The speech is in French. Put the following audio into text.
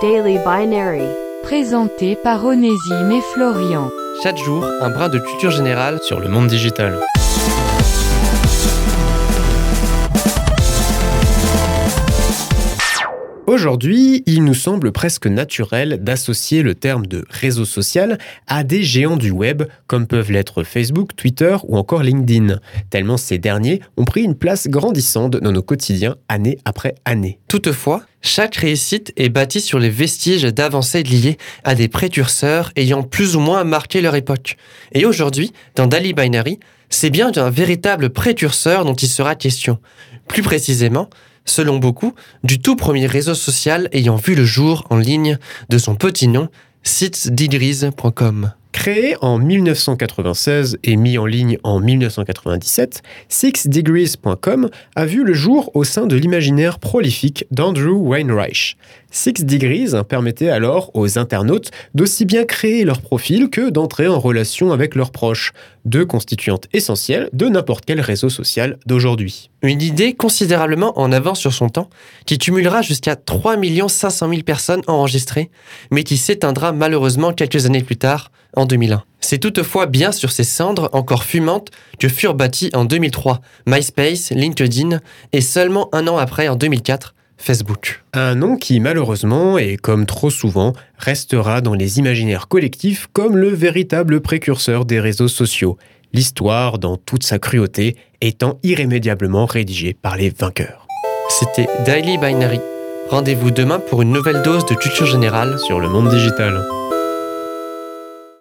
Daily Binary. Présenté par Onésime et Florian. Chaque jour, un brin de culture générale sur le monde digital. Aujourd'hui, il nous semble presque naturel d'associer le terme de réseau social à des géants du web comme peuvent l'être Facebook, Twitter ou encore LinkedIn, tellement ces derniers ont pris une place grandissante dans nos quotidiens année après année. Toutefois, chaque réussite est bâtie sur les vestiges d'avancées liées à des précurseurs ayant plus ou moins marqué leur époque. Et aujourd'hui, dans Dali Binary, c'est bien d'un véritable précurseur dont il sera question. Plus précisément, selon beaucoup, du tout premier réseau social ayant vu le jour en ligne de son petit nom, sitesdegrees.com. Créé en 1996 et mis en ligne en 1997, sixdegrees.com a vu le jour au sein de l'imaginaire prolifique d'Andrew Weinreich. Six Degrees permettait alors aux internautes d'aussi bien créer leur profil que d'entrer en relation avec leurs proches, deux constituantes essentielles de n'importe quel réseau social d'aujourd'hui. Une idée considérablement en avance sur son temps, qui cumulera jusqu'à 3 500 000 personnes enregistrées, mais qui s'éteindra malheureusement quelques années plus tard, en 2001. C'est toutefois bien sur ces cendres encore fumantes que furent bâtis en 2003 MySpace, LinkedIn et seulement un an après, en 2004, Facebook. Un nom qui malheureusement, et comme trop souvent, restera dans les imaginaires collectifs comme le véritable précurseur des réseaux sociaux, l'histoire dans toute sa cruauté étant irrémédiablement rédigée par les vainqueurs. C'était Daily Binary. Rendez-vous demain pour une nouvelle dose de culture générale sur le monde digital.